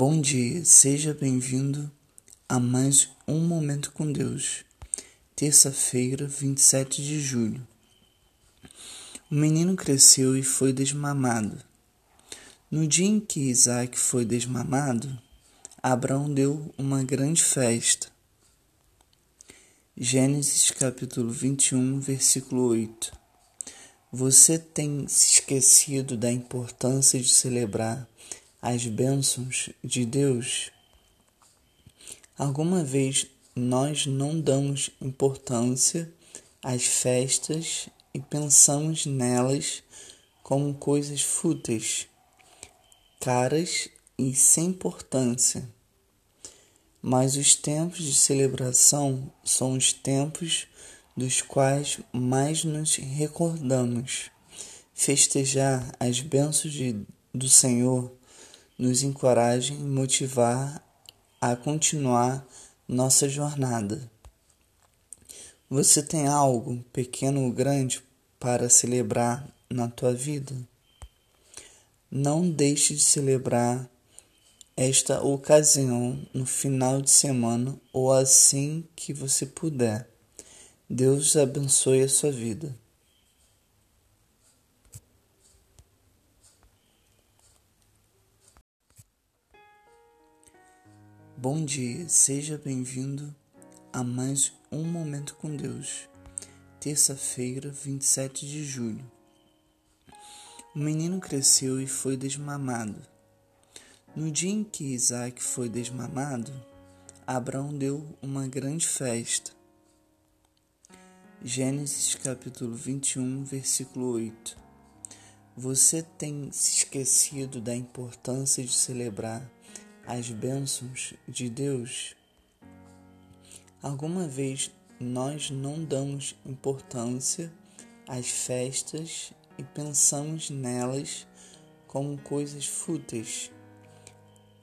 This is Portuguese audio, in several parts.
Bom dia, seja bem-vindo a mais um Momento com Deus. Terça-feira, 27 de julho. O menino cresceu e foi desmamado. No dia em que Isaac foi desmamado, Abraão deu uma grande festa. Gênesis capítulo 21, versículo 8. Você tem se esquecido da importância de celebrar as bênçãos de Deus? Alguma vez nós não damos importância às festas e pensamos nelas como coisas fúteis, caras e sem importância. Mas os tempos de celebração são os tempos dos quais mais nos recordamos. Festejar as bênçãos de, do Senhor nos encorajem e motivar a continuar nossa jornada. Você tem algo, pequeno ou grande, para celebrar na tua vida? Não deixe de celebrar esta ocasião no final de semana ou assim que você puder. Deus abençoe a sua vida. Bom dia, seja bem-vindo a mais um Momento com Deus. Terça-feira, 27 de julho. O menino cresceu e foi desmamado. No dia em que Isaac foi desmamado, Abraão deu uma grande festa. Gênesis capítulo 21, versículo 8. Você tem se esquecido da importância de celebrar as bênçãos de Deus? Alguma vez nós não damos importância às festas e pensamos nelas como coisas fúteis,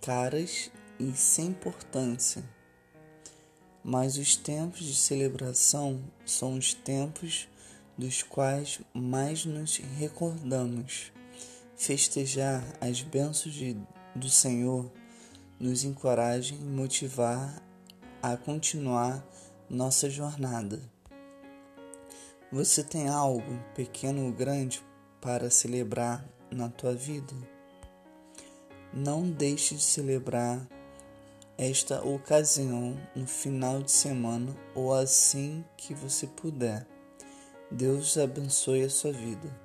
caras e sem importância. Mas os tempos de celebração são os tempos dos quais mais nos recordamos. Festejar as bênçãos de, do Senhor nos encorajem e motivar a continuar nossa jornada. Você tem algo, pequeno ou grande, para celebrar na tua vida? Não deixe de celebrar esta ocasião no final de semana ou assim que você puder. Deus abençoe a sua vida.